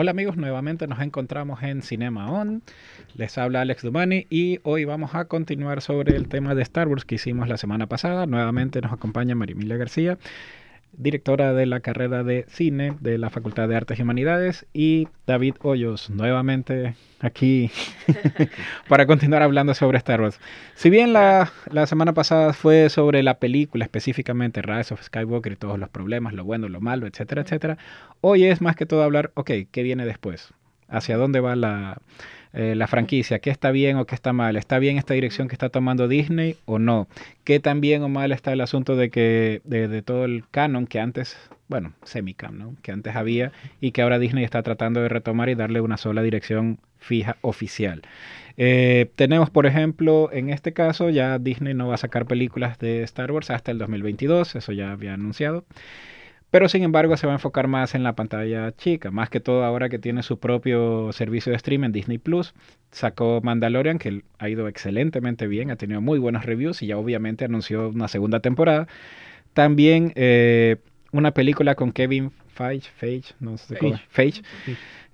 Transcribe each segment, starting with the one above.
Hola amigos, nuevamente nos encontramos en Cinema On. Les habla Alex Dumani y hoy vamos a continuar sobre el tema de Star Wars que hicimos la semana pasada. Nuevamente nos acompaña Marimilia García directora de la carrera de cine de la Facultad de Artes y Humanidades, y David Hoyos, nuevamente aquí para continuar hablando sobre Star Wars. Si bien la, la, semana pasada fue sobre la película, específicamente Rise of Skywalker y todos los problemas, lo bueno, lo malo, etcétera, etcétera, hoy es más que todo hablar, ok, ¿qué viene después? ¿Hacia dónde va la, eh, la franquicia, qué está bien o qué está mal, está bien esta dirección que está tomando Disney o no, qué tan bien o mal está el asunto de que de, todo el canon que antes, bueno, semi-canon, que antes había y que ahora Disney está tratando de retomar y darle una sola dirección fija oficial. Eh, tenemos, por ejemplo, en este caso ya Disney no va a sacar películas de Star Wars hasta el 2022, eso ya había anunciado. Pero sin embargo se va a enfocar más en la pantalla chica, más que todo ahora que tiene su propio servicio de streaming Disney Plus. Sacó Mandalorian, que ha ido excelentemente bien, ha tenido muy buenos reviews y ya obviamente anunció una segunda temporada. También eh, una película con Kevin Feige, Feige no sé cómo, Feige,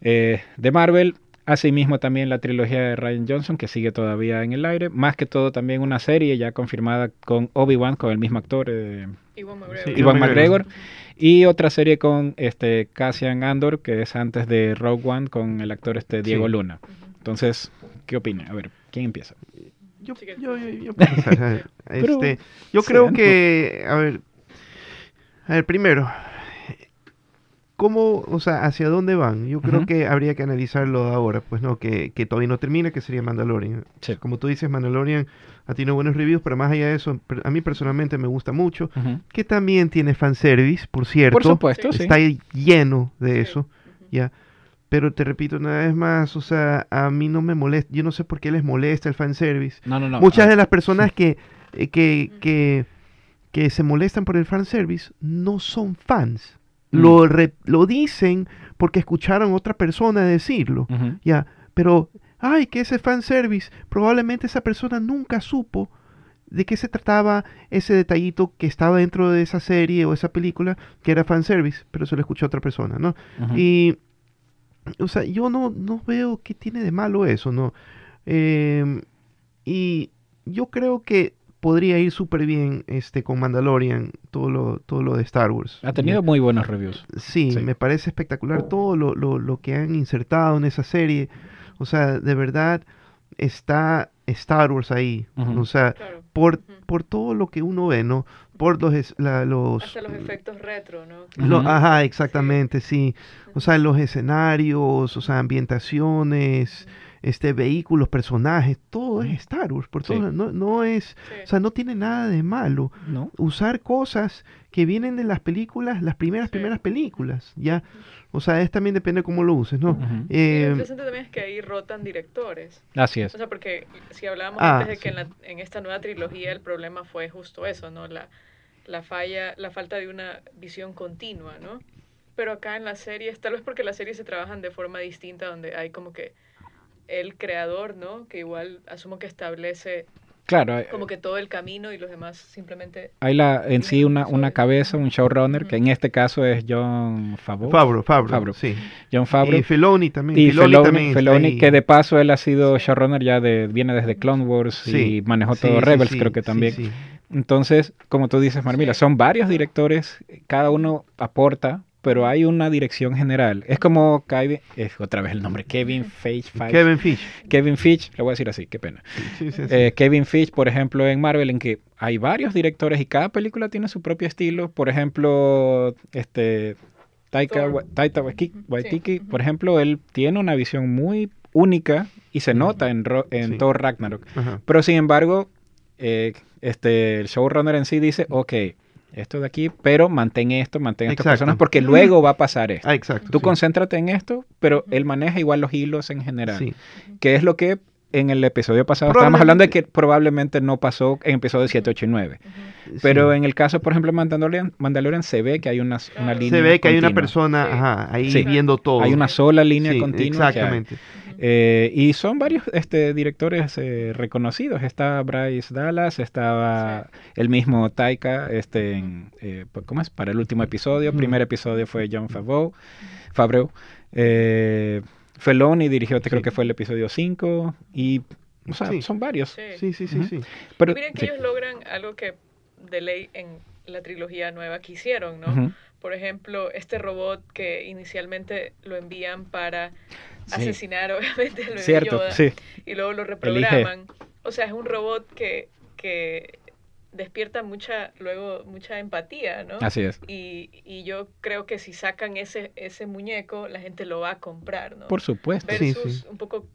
eh, de Marvel. Asimismo también la trilogía de Ryan Johnson que sigue todavía en el aire. Más que todo también una serie ya confirmada con Obi-Wan, con el mismo actor, eh, Iwan McGregor. Y otra serie con este Cassian Andor, que es antes de Rogue One, con el actor este Diego Luna. Entonces, ¿qué opina? A ver, ¿quién empieza? Yo, yo, yo, yo, este, yo creo que, a ver, a ver, primero, ¿cómo, o sea, hacia dónde van? Yo creo que habría que analizarlo ahora, pues no, que, que todavía no termina, que sería Mandalorian. Como tú dices, Mandalorian ha tenido buenos reviews, pero más allá de eso, a mí personalmente me gusta mucho, que también tiene fanservice, por cierto. Por supuesto, Está lleno de eso, ¿ya? Pero te repito una vez más, o sea, a mí no me molesta, yo no sé por qué les molesta el fanservice. No, no, no. Muchas de las personas que, eh, que, que, que se molestan por el fanservice no son fans. Mm. Lo, lo dicen porque escucharon a otra persona decirlo, ¿ya? Pero ay, que ese fanservice, probablemente esa persona nunca supo de qué se trataba ese detallito que estaba dentro de esa serie o esa película que era fanservice, pero se lo escuchó a otra persona, ¿no? Y, o sea, yo no, no veo qué tiene de malo eso, ¿no? Em, y yo creo que podría ir súper bien este, con Mandalorian, todo lo, todo lo de Star Wars. Ha tenido muy buenos reviews. Sí, me parece espectacular todo lo, lo, lo que han insertado en esa serie. O sea, de verdad está Star Wars ahí. O sea, por, por todo lo que uno ve, ¿no? Por los... La, los Hasta los efectos retro, ¿no? Ajá, exactamente, sí. O sea, los escenarios, o sea, ambientaciones este, vehículos, personajes, todo es Star Wars, por todo, no, no es, o sea, no tiene nada de malo ¿No? usar cosas que vienen de las películas, las primeras, primeras películas, ya, o sea, es también depende de cómo lo uses, ¿no? Eh, lo interesante también es que ahí rotan directores. Así es. O sea, porque si hablábamos ah, antes de que en, la, en esta nueva trilogía el problema fue justo eso, ¿no? La, la falla, la falta de una visión continua, ¿no? Pero acá en las series, tal vez porque las series se trabajan de forma distinta, donde hay como que el creador, ¿no? Que igual asumo que establece Claro. Eh, como que todo el camino y los demás simplemente... Hay la, en sí una, una cabeza, un showrunner, que en este caso es John Favreau. Favreau, Favreau, sí. John Favreau. Y Filoni también. Y Filoni, que de paso él ha sido showrunner ya de, viene desde Clone Wars y manejó todo Rebels, creo que también. Entonces, como tú dices, Marmila, son varios directores, cada uno aporta pero hay una dirección general. Es como Kevin, es otra vez el nombre, Kevin Feige. Kevin Feige. Kevin Feige, le voy a decir así, qué pena. Eh, Kevin Feige, por ejemplo, en Marvel, en que hay varios directores y cada película tiene su propio estilo. Por ejemplo, este Taika, Taika Waititi, por ejemplo, él tiene una visión muy única y se nota en, en Thor Ragnarok. Pero sin embargo, eh, este, el showrunner en sí dice, ok, esto de aquí, pero mantén esto, mantén estas personas, porque luego va a pasar esto. Ah, exacto. Tú concéntrate en esto, pero él maneja igual los hilos en general. Sí. Que es lo que en el episodio pasado estábamos hablando de que probablemente no pasó en episodio 7, 8 y 9. Pero en el caso, por ejemplo, de Mandalorian, Mandalorian se ve que hay una, una línea. Se ve que hay una persona ahí viendo todo. Hay una sola línea continua. Exactamente. Eh, y son varios este, directores eh, reconocidos. Está Bryce Dallas, estaba el mismo Taika, este, eh, ¿cómo es? Para el último episodio. El primer episodio fue John Favreau. Favreau. Eh, Feloni dirigió, creo que fue el episodio 5 y o sea, son varios. Sí, sí, sí, sí. Pero, Miren que ellos logran algo que de ley en la trilogía nueva que hicieron, ¿no? Por ejemplo, este robot que inicialmente lo envían para asesinar, obviamente, al Cierto, sí. y luego lo reprograman. O sea, es un robot que, que despierta mucha, luego, mucha empatía, ¿no? Así es. Y, y, yo creo que si sacan ese, ese muñeco, la gente lo va a comprar, ¿no? Por supuesto. Versus un poco,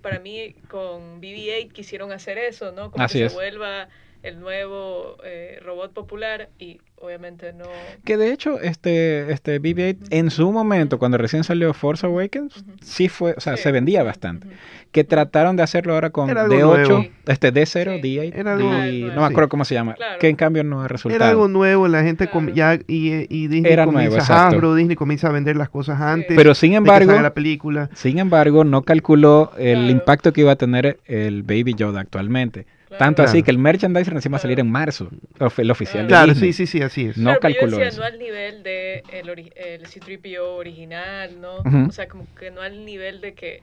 para mí, con BB-8 quisieron hacer eso, ¿no? Como que se vuelva el nuevo eh, robot popular y obviamente no... Que de hecho, este, este BB-8 en su momento, cuando recién salió Force Awakens, sí fue, o sea, se vendía bastante. Que trataron de hacerlo ahora con D8, este D0, D8, Era algo, no me acuerdo cómo se llama, que en cambio no ha resultado. Era algo nuevo, la gente ya, y, y, Disney Era comienza nuevo, Disney comienza a vender las cosas antes Pero sin embargo, la película. sin embargo, no calculó el impacto que iba a tener el Baby Yoda actualmente. Tanto así que el merchandising recién va a salir en marzo, el oficial. Claro, sí, sí, sí, así es. No calculó yo decía, no al nivel de el, el C-3PO original, ¿no? O sea, como que no al nivel de que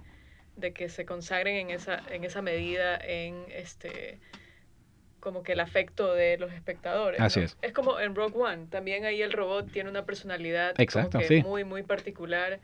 de que se consagren en esa en esa medida en este como que el afecto de los espectadores. Así es. Es como en Rogue One, también ahí el robot tiene una personalidad Exacto, muy muy particular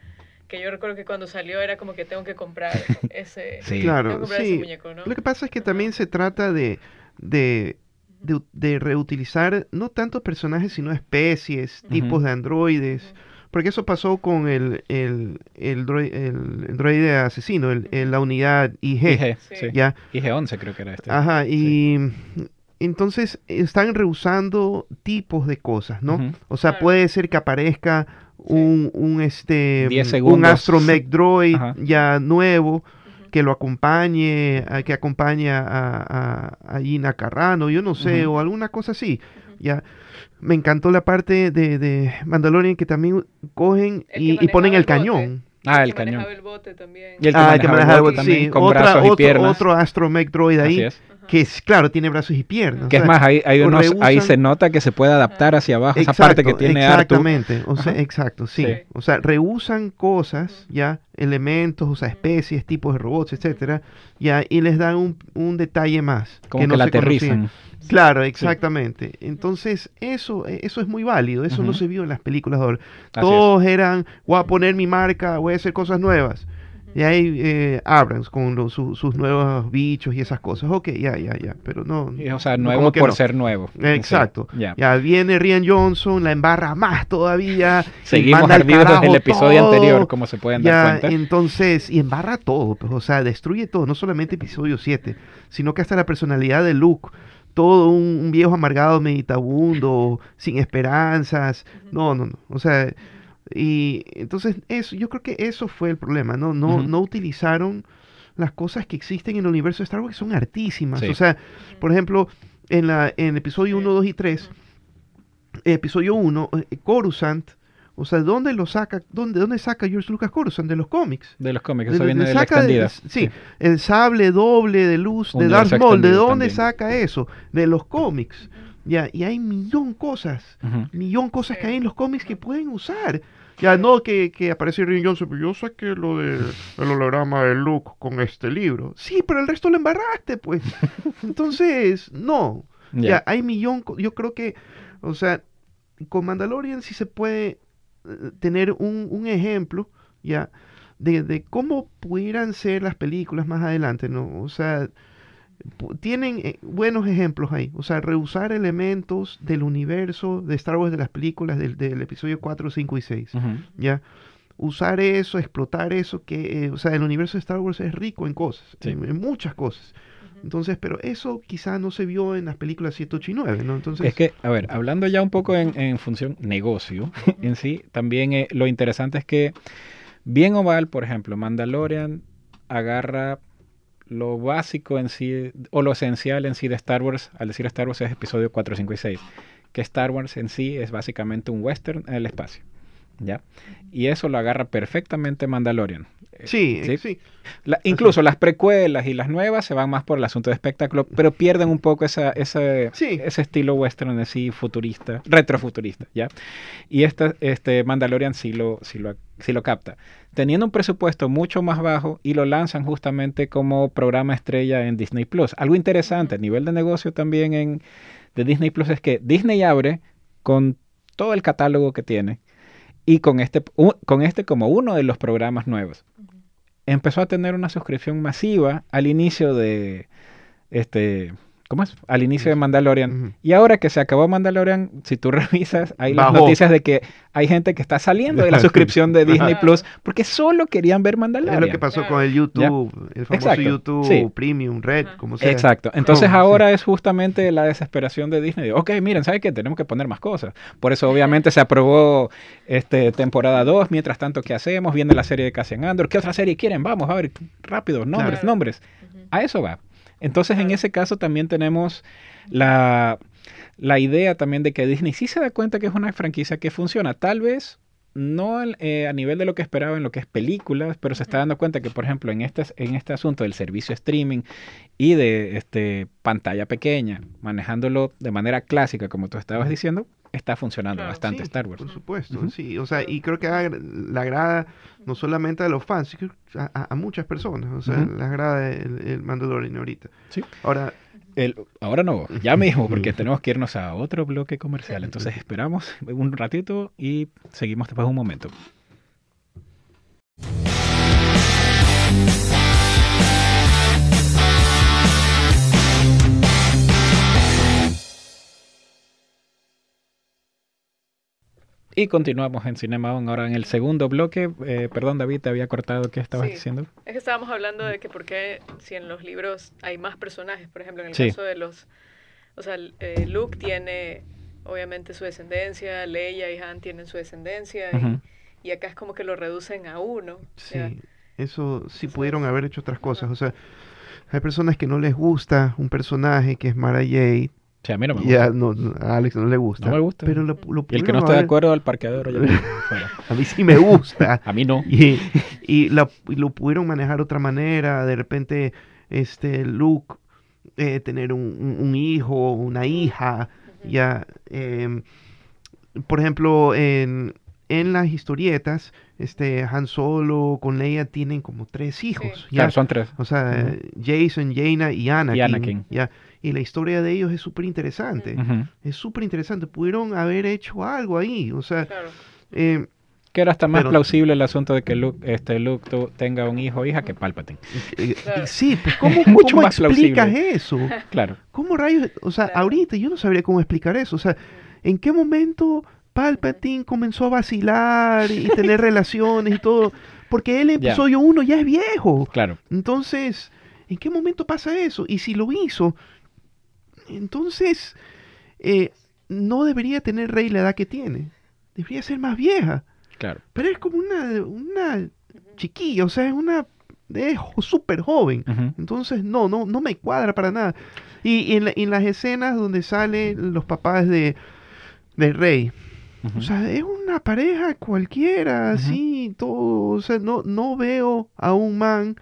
que yo recuerdo que cuando salió era como que tengo que comprar ese, claro, sí. muñeco, ¿no? Lo que pasa es que también se trata de, de, de, reutilizar no tanto personajes, sino especies, tipos de androides. Porque eso pasó con el, el, el, droide, asesino, el, la unidad IG. IG, sí. ¿ya? IG-11 creo que era este. Ajá, y entonces están rehusando tipos de cosas, ¿no? O sea, puede ser que aparezca un, un, este, un astromech droid ya nuevo que lo acompañe, que acompañe a, a, Gina Carrano, yo no sé, o alguna cosa así. Ya me encantó la parte de, de Mandalorian que también cogen y, ponen el, cañón. Ah, el, cañón. El bote también. Y el que ah, manejaba el bote también, con brazos otro, y piernas. Otro astromech droid ahí que es, claro, tiene brazos y piernas. Que es más, ahí, ahí se nota que se puede adaptar hacia abajo, esa parte que tiene Exactamente, o sea, exacto, sí. O sea, rehusan cosas, ya, elementos, o sea, especies, tipos de robots, etcétera, ya, y les dan un, un detalle más. Como que, no la aterrizan. Claro, exactamente. Entonces, eso, eso es muy válido. Eso no se vio en las películas de ahora. Todos eran, voy a poner mi marca, voy a hacer cosas nuevas. Y ahí eh, Abrams con sus nuevos bichos y esas cosas. Ok, ya, ya, ya. Pero no. o sea, nuevo por ser nuevo. Exacto. Ya viene Rian Johnson, la embarra más todavía. Seguimos ardidos desde el episodio anterior, como se pueden dar cuenta. Entonces, y embarra todo. Pues, o sea, destruye todo. No solamente episodio 7, sino que hasta la personalidad de Luke todo un, viejo amargado, meditabundo, sin esperanzas. No, no, no. O sea, y entonces eso, yo creo que eso fue el problema, ¿no? No, no utilizaron las cosas que existen en el universo de Star Wars que son hartísimas. O sea, por ejemplo, en, la, en episodio 1, 2 y 3, episodio 1, eh, Coruscant, o sea, ¿dónde lo saca? ¿Dónde, dónde saca George Lucas Coruscant? De los cómics. De los cómics, eso viene de, la extendida. sí, el sable doble de luz de Darth Maul, ¿de dónde saca eso? De los cómics. Ya, y hay millón cosas, millón cosas que hay en los cómics que pueden usar. Ya no que, que aparece Rick Johnson, pero yo saqué lo del holograma de Luke con este libro. Sí, pero el resto lo embarraste, pues. Entonces, no. Ya, hay millón. Yo creo que, o sea, con Mandalorian sí se puede eh, tener un, un ejemplo, ya, de, de, cómo pudieran ser las películas más adelante, ¿no? O sea, tienen eh, buenos ejemplos ahí. O sea, rehusar elementos del universo de Star Wars de las películas del, del episodio 4, 5 y 6. ¿Ya? Usar eso, explotar eso, que, eh, o sea, el universo de Star Wars es rico en cosas, en, muchas cosas. Entonces, pero eso quizá no se vio en las películas 7, 8 y 9, ¿no? Entonces... Es que, a ver, hablando ya un poco en, en función negocio en sí, también eh, lo interesante es que, bien o mal, por ejemplo, Mandalorian agarra lo básico en sí, o lo esencial en sí de Star Wars, al decir Star Wars es episodio 4, 5 y 6, que Star Wars en sí es básicamente un western en el espacio. ¿Ya? Y eso lo agarra perfectamente Mandalorian. Sí, sí. incluso las precuelas y las nuevas se van más por el asunto de espectáculo, pero pierden un poco esa, ese estilo western así futurista, retrofuturista, ¿ya? Y esta, este Mandalorian sí lo, sí, lo, sí lo capta. Teniendo un presupuesto mucho más bajo y lo lanzan justamente como programa estrella en Disney Plus. Algo interesante a nivel de negocio también en, de Disney Plus es que Disney abre con todo el catálogo que tiene y con este, con este como uno de los programas nuevos. Empezó a tener una suscripción masiva al inicio de este ¿Cómo es? Al inicio de Mandalorian. Y ahora que se acabó Mandalorian, si tú revisas, hay las noticias de que hay gente que está saliendo de la suscripción de Disney Plus porque solo querían ver Mandalorian. Es lo que pasó con el YouTube, el famoso YouTube Premium, Red, como sea. Exacto. Entonces ahora es justamente la desesperación de Disney. ok, miren, ¿sabes qué? Tenemos que poner más cosas. Por eso obviamente se aprobó este, temporada 2. Mientras tanto, ¿qué hacemos? Viene la serie de Cassian Andor. ¿Qué otra serie quieren? Vamos, a ver, rápido, nombres, nombres. A eso va. Entonces, en ese caso también tenemos la, idea también de que Disney sí se da cuenta que es una franquicia que funciona. Tal vez no eh, a nivel de lo que esperaba en lo que es películas, pero se está dando cuenta que, por ejemplo, en este, en este asunto del servicio streaming y de este, pantalla pequeña, manejándolo de manera clásica, como tú estabas diciendo, está funcionando bastante Star Wars. Por supuesto, sí. O sea, y creo que la agrada no solamente a los fans, sino a, muchas personas. O sea, le agrada el, el, Mandalorian ahorita. Sí. Ahora... El, ahora no, ya mismo, porque tenemos que irnos a otro bloque comercial. Entonces esperamos un ratito y seguimos después de un momento. Y continuamos en Cinema ahora en el segundo bloque. Eh, perdón, David, te había cortado. ¿Qué estabas diciendo? Es que estábamos hablando de que por qué si en los libros hay más personajes, por ejemplo, en el caso de los... O sea, eh, Luke tiene obviamente su descendencia, Leia y Han tienen su descendencia, y, acá es como que lo reducen a uno. Sí, eso sí pudieron haber hecho otras cosas. O sea, hay personas que no les gusta un personaje que es Mara Jade, Sí, a mí no me gusta. no, a Alex no le gusta. No me gusta. Pero lo, y el que no esté de acuerdo al parqueadero A mí sí me gusta. a mí no. Y, y, lo, pudieron manejar de otra manera. De repente, este Luke eh, tener un, un, hijo, una hija. Ya. Eh, por ejemplo, en, en las historietas, este Han Solo con Leia tienen como tres hijos. Ya, son tres. O sea, Jason, Jaina y Anakin. Y Anakin. Ya y la historia de ellos es súper interesante. Es súper interesante. Pudieron haber hecho algo ahí. O sea, eh, que era hasta más plausible el asunto de que Luke, este, Luke tenga un hijo o hija que Palpatine. Eh, eh, sí, pues ¿cómo, Mucho más explicas eso? Claro. ¿Cómo rayos? O sea, ahorita yo no sabría cómo explicar eso. O sea, ¿en qué momento Palpatine comenzó a vacilar y tener relaciones y todo? Porque él en episodio 1 ya es viejo. Claro. Entonces, ¿en qué momento pasa eso? Y si lo hizo, entonces, eh, no debería tener Rey la edad que tiene. Debería ser más vieja. Claro. Pero es como una, una chiquilla, o sea, es una es súper joven. Entonces, no, no, no me cuadra para nada. Y, en, las escenas donde salen los papás de, de Rey, o sea, es una pareja cualquiera, así, todo. O sea, no, no veo a un man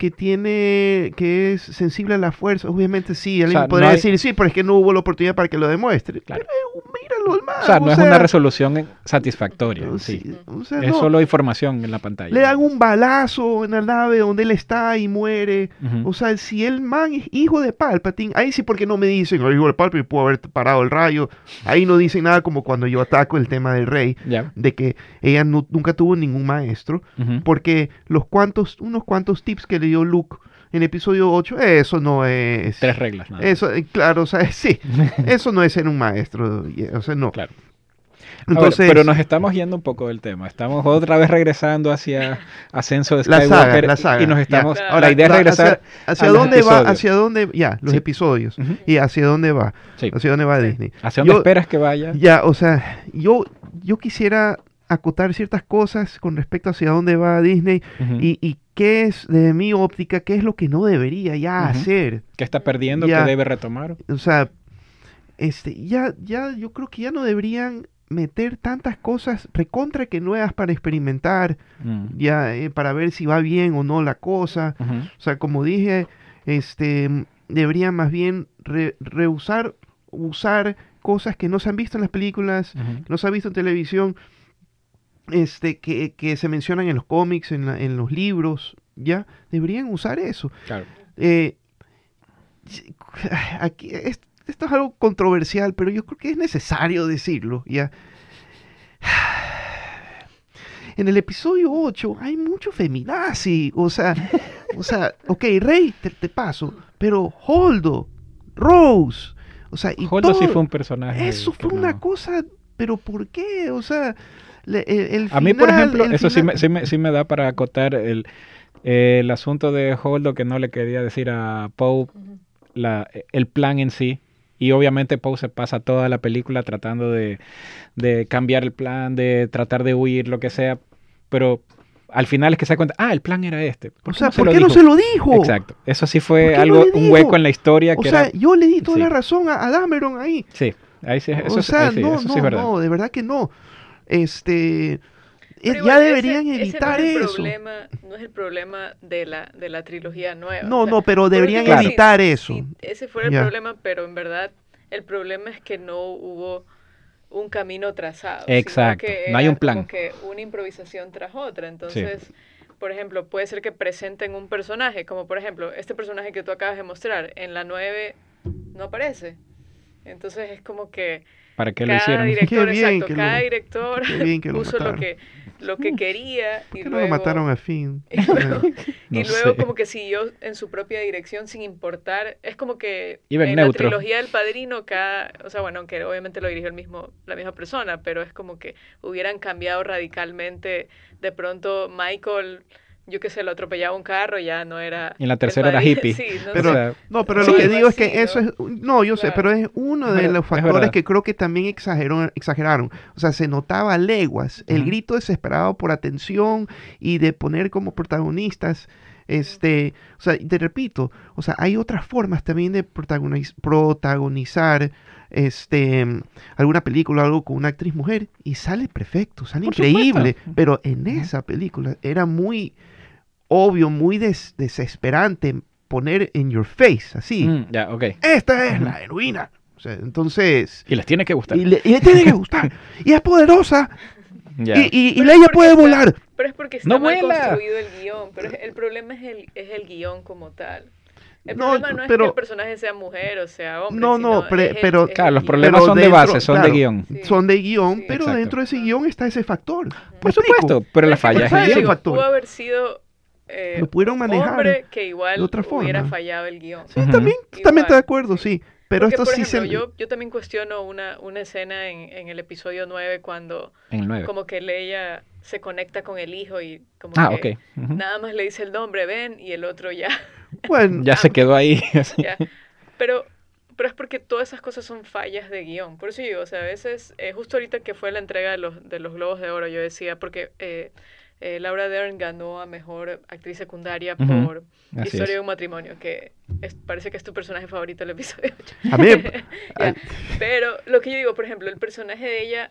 que tiene, que es sensible a la fuerza, obviamente sí, alguien podría decir, sí, pero es que no hubo la oportunidad para que lo demuestre. Claro. Pero míralo al O sea, no es una resolución satisfactoria. Sí. es solo información en la pantalla. Le dan un balazo en la nave donde él está y muere. O sea, si el man es hijo de Palpatine, ahí sí porque no me dicen, el hijo de Palpatine pudo haber parado el rayo. Ahí no dicen nada como cuando yo ataco el tema del rey, de que ella nunca tuvo ningún maestro, porque los cuantos, unos cuantos tips que le Luke en episodio 8, eso no es... Tres reglas. Eso, eh, claro, o sea, sí, eso no es ser un maestro, o sea, no. Claro. Entonces, pero nos estamos yendo un poco del tema. Estamos otra vez regresando hacia Ascenso de Skywalker la saga, y nos estamos. la idea es regresar hacia, dónde va, hacia dónde ya los episodios y hacia dónde va, hacia dónde va Disney. Hacia dónde esperas que vaya. Ya, o sea, yo yo quisiera acotar ciertas cosas con respecto hacia dónde va Disney y, y qué es, de mi óptica, qué es lo que no debería ya hacer. ¿Qué está perdiendo? ¿Qué debe retomar? O sea, este, ya, ya, yo creo que ya no deberían meter tantas cosas recontra que nuevas para experimentar, mm. ya eh, para ver si va bien o no la cosa. O sea, como dije, este deberían más bien rehusar usar cosas que no se han visto en las películas, que no se han visto en televisión, este, que, que se mencionan en los cómics, en, en, los libros, ¿ya? Deberían usar eso. Claro. Eh, aquí, esto es algo controversial, pero yo creo que es necesario decirlo, ¿ya? En el episodio 8 hay mucho feminazi, o sea, o sea, ok, Rey, te, paso, pero Holdo, Rose, o sea, y Holdo sí fue un personaje. Eso fue una cosa, pero ¿por qué? O sea, el, A mí, por ejemplo, eso sí, me, sí, me, sí me da para acotar el, el asunto de Holdo que no le quería decir a Poe la, el plan en sí. Y obviamente Poe se pasa toda la película tratando de, de, cambiar el plan, de tratar de huir, lo que sea. Pero al final es que se da cuenta, ah, el plan era este. o sea, ¿por qué no se lo dijo? Exacto. Eso sí fue algo, un hueco en la historia. O sea, yo le di toda la razón a, a, Dameron ahí. Sí, ahí sí, eso, o sea, no, eso no, es verdad. No, de verdad que no. Este, ya deberían evitar ese no eso. Problema, no es el problema de la, de la trilogía nueva. No, no, pero deberían evitar eso. ese fue el problema, pero en verdad el problema es que no hubo un camino trazado. Exacto, no hay un plan. Que una improvisación tras otra. Entonces, por ejemplo, puede ser que presenten un personaje, como por ejemplo, este personaje que tú acabas de mostrar, en la 9 no aparece. Entonces es como que... ¿Para qué lo hicieron? Director, exacto, cada director puso lo que lo que quería y luego... lo mataron a fin? Y luego, como que siguió en su propia dirección sin importar. Es como que en la trilogía del Padrino, cada, o sea, bueno, aunque obviamente lo dirigió el mismo, la misma persona, pero es como que hubieran cambiado radicalmente. De pronto Michael yo que sé, lo atropellaba un carro, ya no era... Y en la tercera era hippie. Sí, no, pero, no, pero lo que digo es que eso es... No, yo sé, pero es uno de los factores que creo que también exageró, exageraron. O sea, se notaba leguas el grito desesperado por atención y de poner como protagonistas... Este, o sea, te repito, o sea, hay otras formas también de protagonizar este, alguna película o algo con una actriz mujer y sale perfecto, sale increíble, pero en esa película era muy obvio, muy desesperante poner en your face, así. Mm, okay. Esta es la heroína. O sea, entonces... Y les tiene que gustar. Y, le, tiene que gustar. y es poderosa. Y, y, ella puede volar. Pero es porque está no mal construido el guion. Pero el problema es el, es el guion como tal. El problema no es que el personaje sea mujer o sea hombre. No, no, pero. claro, los problemas son de base, son de guion. Son de guion, pero dentro de ese guion está ese factor. Por supuesto, pero la falla es el guion. Pudo haber sido eh, lo pudieron manejar hombre que igual de otra forma. hubiera fallado el guion. Sí, también, totalmente de acuerdo, sí. Pero esto por sí ejemplo, se... yo, yo también cuestiono una, una escena en, en el episodio 9 cuando en el 9. como que Leia se conecta con el hijo y como ah, que nada más le dice el nombre, ven, y el otro ya... Bueno, ya se quedó ahí. Pero, pero es porque todas esas cosas son fallas de guion. Por eso digo, o sea, a veces, eh, justo ahorita que fue la entrega de los, de los Globos de Oro, yo decía, porque... Eh, eh, Laura Dern ganó a Mejor Actriz Secundaria por Historia de un Matrimonio, que parece que es tu personaje favorito del episodio 8. A mí. Pero lo que yo digo, por ejemplo, el personaje de ella,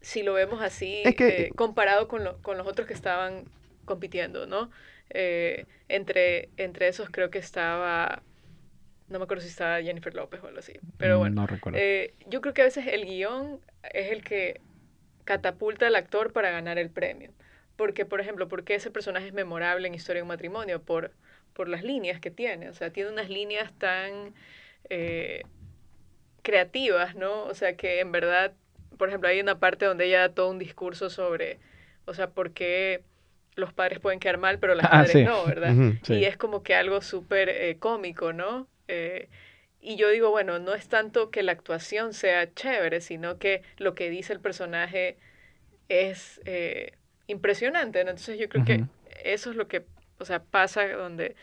si lo vemos así, eh, comparado con, con los otros que estaban compitiendo, ¿no? Eh, entre, entre esos creo que estaba no me acuerdo si estaba Jennifer López o algo así. Pero mm, bueno, no recuerdo. yo creo que a veces el guion es el que catapulta al actor para ganar el premio. Porque, por ejemplo, ¿por qué ese personaje es memorable en Historia de un matrimonio? Por, por las líneas que tiene. O sea, tiene unas líneas tan eh, creativas, ¿no? O sea, que en verdad, por ejemplo, hay una parte donde ella da todo un discurso sobre, o sea, por qué los padres pueden quedar mal, pero las ah, madres no, ¿verdad? Y es como que algo súper eh, cómico, ¿no? Eh, y yo digo, bueno, no es tanto que la actuación sea chévere, sino que lo que dice el personaje es impresionante, Entonces yo creo que eso es lo que, o sea, pasa donde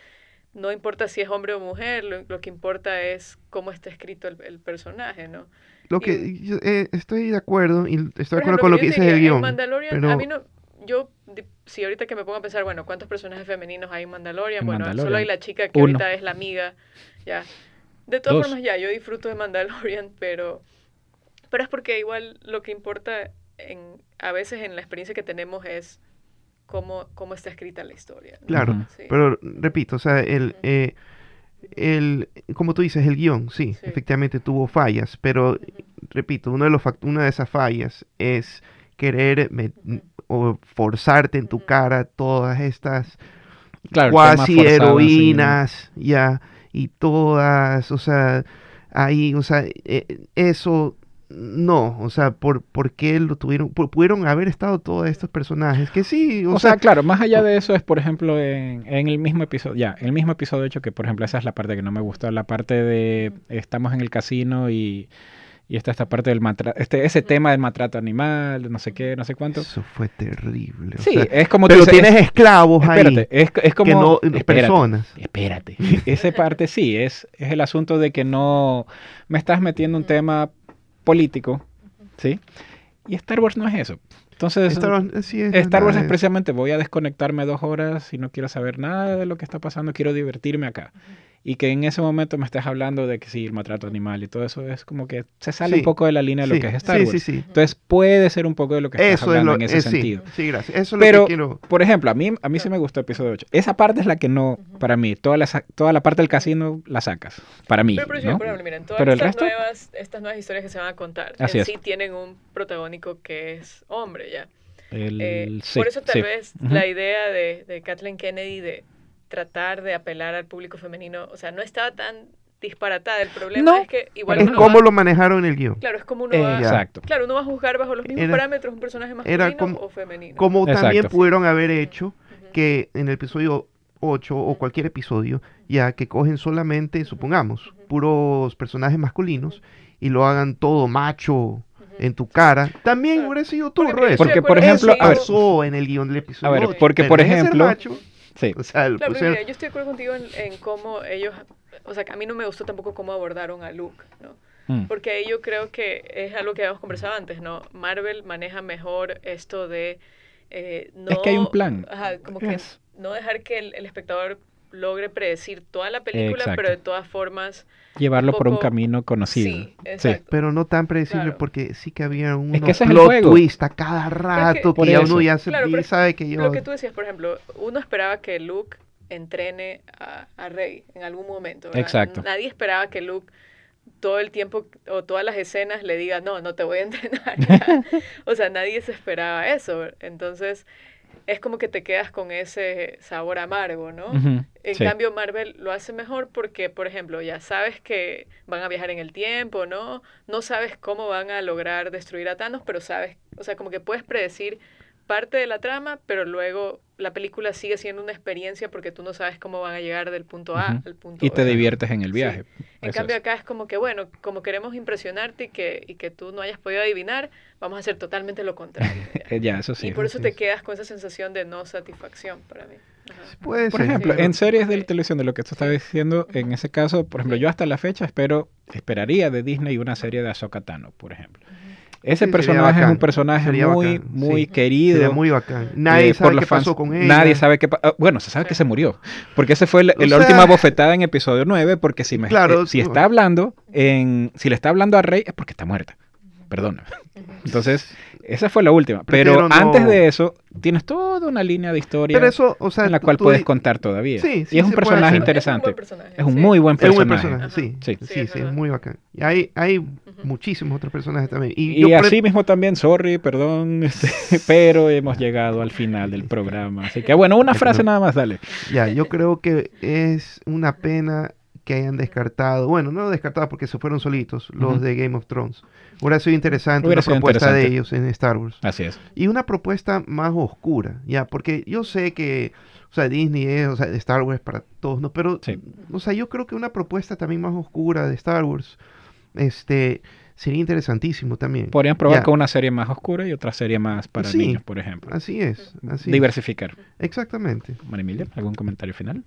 no importa si es hombre o mujer, lo, que importa es cómo está escrito el, personaje, ¿no? Lo que eh, estoy de acuerdo y estoy de acuerdo con lo que dice el guion. Mandalorian, a mí no, yo, si ahorita que me pongo a pensar, bueno, ¿cuántos personajes femeninos hay en Mandalorian? bueno, solo hay la chica que ahorita es la amiga, ya. De todas formas, ya, yo disfruto de Mandalorian, pero Pero es porque igual lo que importa en, a veces en la experiencia que tenemos es cómo, cómo está escrita la historia. Claro, pero repito, o sea, el, eh, el, como tú dices, el guion, sí, efectivamente tuvo fallas, pero repito, uno de los una de esas fallas es querer o forzarte en tu cara todas estas cuasi heroínas, ya, y todas, o sea, ahí, o sea, e, eso no, o sea, ¿por, ¿por qué lo tuvieron? pudieron haber estado todos estos personajes que sí, o, sea, claro, más allá de eso es, por ejemplo, en, en, el mismo episodio, ya, en el mismo episodio hecho que, por ejemplo, esa es la parte que no me gustó, la parte de estamos en el casino y, y está esta parte del maltrato, este, ese tema del maltrato animal, no sé qué, no sé cuánto. Eso fue terrible. Sí, es como Pero tienes esclavos ahí. Es, es como... Que no, personas. Espérate. Esa parte sí, es, es el asunto de que no me estás metiendo un tema político, ¿sí? Y Star Wars no es eso. Entonces, Star Wars, es, precisamente voy a desconectarme dos horas y no quiero saber nada de lo que está pasando, quiero divertirme acá y que en ese momento me estés hablando de que sí, el maltrato animal y todo eso es como que se sale un poco de la línea de lo que es Star Wars. Entonces puede ser un poco de lo que estás hablando en ese sentido. Sí, gracias. Eso es Pero, lo que quiero. por ejemplo, a mí, a mí sí me gustó el episodio 8. Esa parte es la que no, para mí, toda la, toda la parte del casino la sacas, para mí. Pero, por ejemplo, miren, todas estas, nuevas, estas nuevas historias que se van a contar en sí tienen un protagónico que es hombre ya. Eh, por eso tal vez la idea de, de Kathleen Kennedy de tratar de apelar al público femenino, o sea, no estaba tan disparatada. El problema es que igual cómo lo manejaron en el guion. Claro, es como uno va, Exacto. Claro, uno va a juzgar bajo los mismos parámetros un personaje masculino o femenino. Como también pudieron haber hecho que en el episodio 8 o cualquier episodio, ya que cogen solamente, supongamos, puros personajes masculinos y lo hagan todo macho en tu cara, también hubiera sido turro eso. Porque, por ejemplo, pasó en el guion del episodio. A ver, porque, por ejemplo, Sí. O sea, yo estoy de acuerdo contigo en, cómo ellos, o sea, que a mí no me gustó tampoco cómo abordaron a Luke, ¿no? Mm. Porque ahí yo creo que es algo que habíamos conversado antes, ¿no? Marvel maneja mejor esto de eh, no... Es que hay un plan. Ajá, como que no dejar que el, el espectador logre predecir toda la película, pero de todas formas... Llevarlo por un camino conocido. Sí, Pero no tan predecible porque sí que había un plot twist a cada rato que, ya uno ya, sabe que yo... Lo que tú decías, por ejemplo, uno esperaba que Luke entrene a, a Rey en algún momento. Exacto. Nadie esperaba que Luke todo el tiempo o todas las escenas le diga, no, no te voy a entrenar. o sea, nadie se esperaba eso. Entonces, es como que te quedas con ese sabor amargo, ¿no? En cambio, Marvel lo hace mejor porque, por ejemplo, ya sabes que van a viajar en el tiempo, ¿no? No sabes cómo van a lograr destruir a Thanos, pero sabes, o sea, como que puedes predecir parte de la trama, pero luego la película sigue siendo una experiencia porque tú no sabes cómo van a llegar del punto A al punto B. Y te diviertes en el viaje. En cambio acá es como que, bueno, como queremos impresionarte y que, y que tú no hayas podido adivinar, vamos a hacer totalmente lo contrario. ya, eso sí. Y por eso te quedas con esa sensación de no satisfacción para mí. por ejemplo, en series de televisión, de lo que tú estabas diciendo, en ese caso, por ejemplo, yo hasta la fecha espero, esperaría de Disney una serie de Ahsoka Tano, por ejemplo. Ese personaje es un personaje muy, muy querido. muy bacán. Nadie eh, sabe qué pasó con él. Nadie sabe qué pasó. Bueno, se sabe que se murió. Porque ese fue la última bofetada en episodio 9. Porque si, me, claro, si está hablando, en, si le está hablando a Rey, es porque está muerta. Perdona. Entonces, esa fue la última. Pero antes de eso, tienes toda una línea de historia en la cual puedes contar todavía. Sí, y es un personaje interesante. Es un, muy buen personaje. Es un sí, sí, sí, es muy bacán. Y hay, hay muchísimos otros personajes también. Y, así mismo también, sorry, perdón, este, pero hemos llegado al final del programa. Así que bueno, una frase nada más, dale. Ya, yo creo que es una pena que hayan descartado, bueno, no descartado porque se fueron solitos, los de Game of Thrones. Hubiera sido interesante una propuesta de ellos en Star Wars. Así es. Y una propuesta más oscura, ya, porque yo sé que, o sea, Disney es, o sea, Star Wars para todos, ¿no? Pero, o sea, yo creo que una propuesta también más oscura de Star Wars, este, sería interesantísimo también. Podrían probar con una serie más oscura y otra serie más para niños, por ejemplo. Así es, así Diversificar. Exactamente. Marimilia, ¿algún comentario final?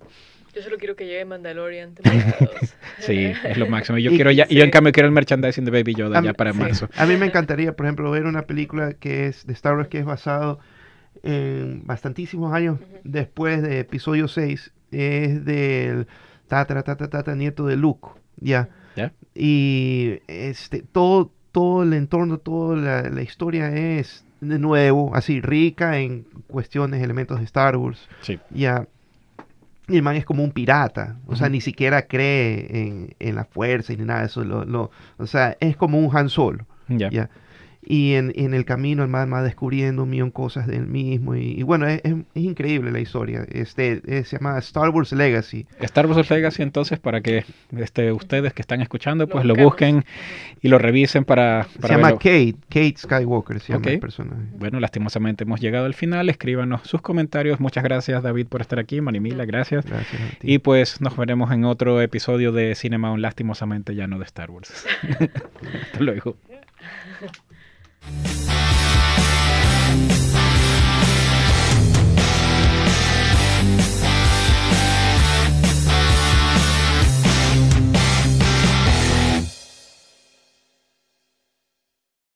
Yo solo quiero que llegue Mandalorian sí, es lo máximo. Yo quiero ya, yo en cambio quiero el merchandising de Baby Yoda ya para marzo. A mí me encantaría, por ejemplo, ver una película que es de Star Wars que es basado en bastantísimos años después de episodio 6. Es del tata, tata, tata, nieto de Luke. Ya. Y este, todo, todo el entorno, toda la, la historia es de nuevo, así rica en cuestiones, elementos de Star Wars. Sí. Ya. Y el man es como un pirata, o sea, ni siquiera cree en, en, la fuerza y ni nada de eso. Lo, lo, o sea, es como un Han Solo. Ya. Y en, en, el camino el man va descubriendo un millón de cosas de él mismo. Y, bueno, es, es, increíble la historia. Este, se llama Star Wars Legacy. Star Wars Legacy, entonces, para que este, ustedes que están escuchando, pues lo, busquen y lo revisen para... para se llama Kate, Kate Skywalker, se llama el personaje. Bueno, lastimosamente hemos llegado al final. Escríbanos sus comentarios. Muchas gracias, David, por estar aquí. Marimila, gracias. Gracias Y pues nos veremos en otro episodio de Cinema On, lastimosamente ya no de Star Wars. Hasta luego. Bye.